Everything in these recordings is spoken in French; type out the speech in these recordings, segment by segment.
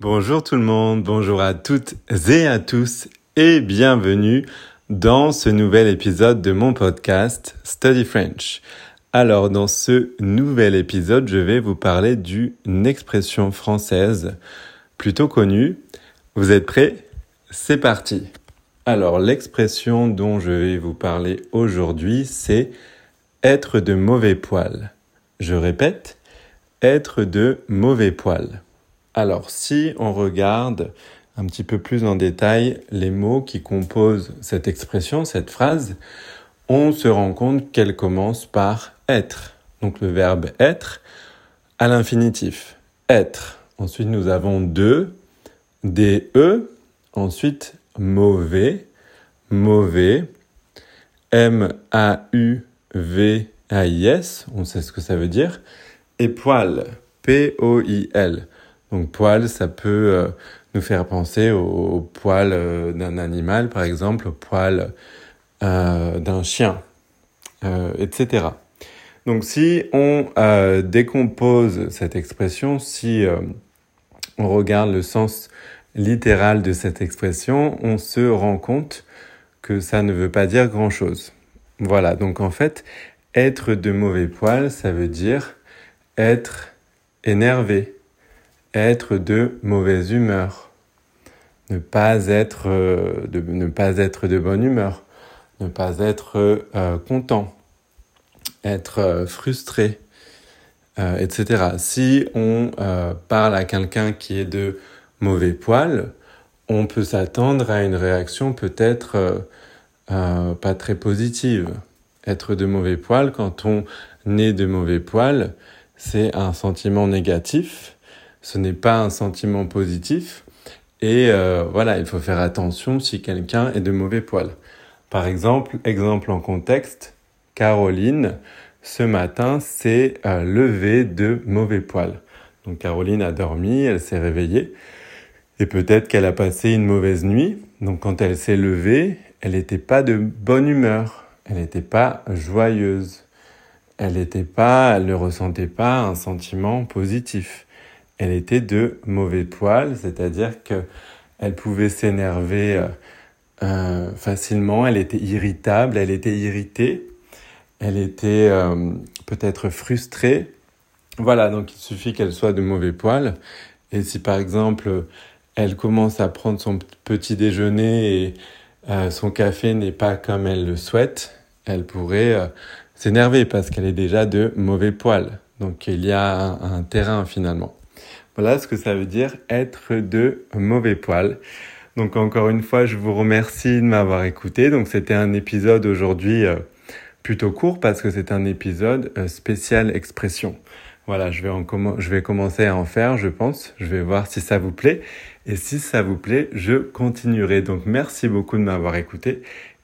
Bonjour tout le monde, bonjour à toutes et à tous et bienvenue dans ce nouvel épisode de mon podcast Study French. Alors dans ce nouvel épisode, je vais vous parler d'une expression française plutôt connue. Vous êtes prêts? C'est parti. Alors l'expression dont je vais vous parler aujourd'hui, c'est être de mauvais poil. Je répète, être de mauvais poil. Alors, si on regarde un petit peu plus en détail les mots qui composent cette expression, cette phrase, on se rend compte qu'elle commence par être. Donc le verbe être à l'infinitif. Être. Ensuite, nous avons de, des e. Ensuite, mauvais, mauvais. M-A-U-V-A-I-S. On sait ce que ça veut dire. Et poil. P-O-I-L. Donc poil, ça peut euh, nous faire penser au, poil euh, d'un animal, par exemple, au poil euh, d'un chien, etc. Donc si on décompose cette expression, si on regarde le sens littéral de cette expression, on se rend compte que ça ne veut pas dire grand-chose. Voilà, donc en fait, être de mauvais poil, ça veut dire être énervé, être de mauvaise humeur, ne pas être euh, de ne bonne humeur, ne pas être euh, content, être euh, frustré, etc. Si on parle à quelqu'un qui est de mauvais poil, on peut s'attendre à une réaction peut-être pas très positive. Être de mauvais poil, quand on est de mauvais poil, c'est un sentiment négatif ce n'est pas un sentiment positif. Et euh, voilà, il faut faire attention si quelqu'un est de mauvais poil. Par exemple, exemple en contexte, Caroline, ce matin, s'est euh, levée de mauvais poil. Donc Caroline a dormi, elle s'est réveillée, et peut-être qu'elle a passé une mauvaise nuit. Donc quand elle s'est levée, elle n'était pas de bonne humeur, elle n'était pas joyeuse, elle n'était pas, elle ne ressentait pas un sentiment positif elle était de mauvais poil, c'est-à-dire que elle pouvait s'énerver euh, euh, facilement, elle était irritable, elle était irritée, elle était euh, peut-être frustrée. Voilà, donc il suffit qu'elle soit de mauvais poil. Et si par exemple elle commence à prendre son petit déjeuner et son café n'est pas comme elle le souhaite, elle pourrait s'énerver parce qu'elle est déjà de mauvais poil. Donc il y a un terrain finalement. Voilà ce que ça veut dire être de mauvais poil. Donc encore une fois, je vous remercie de m'avoir écouté. Donc c'était un épisode aujourd'hui euh, plutôt court parce que c'est un épisode euh, spécial expression. Voilà, je vais, en je vais commencer à en faire, je pense. Je vais voir si ça vous plaît. Et si ça vous plaît, je continuerai. Donc merci beaucoup de m'avoir écouté.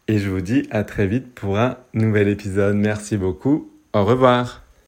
Et je vous dis à très vite pour un nouvel épisode. Merci beaucoup. Au revoir.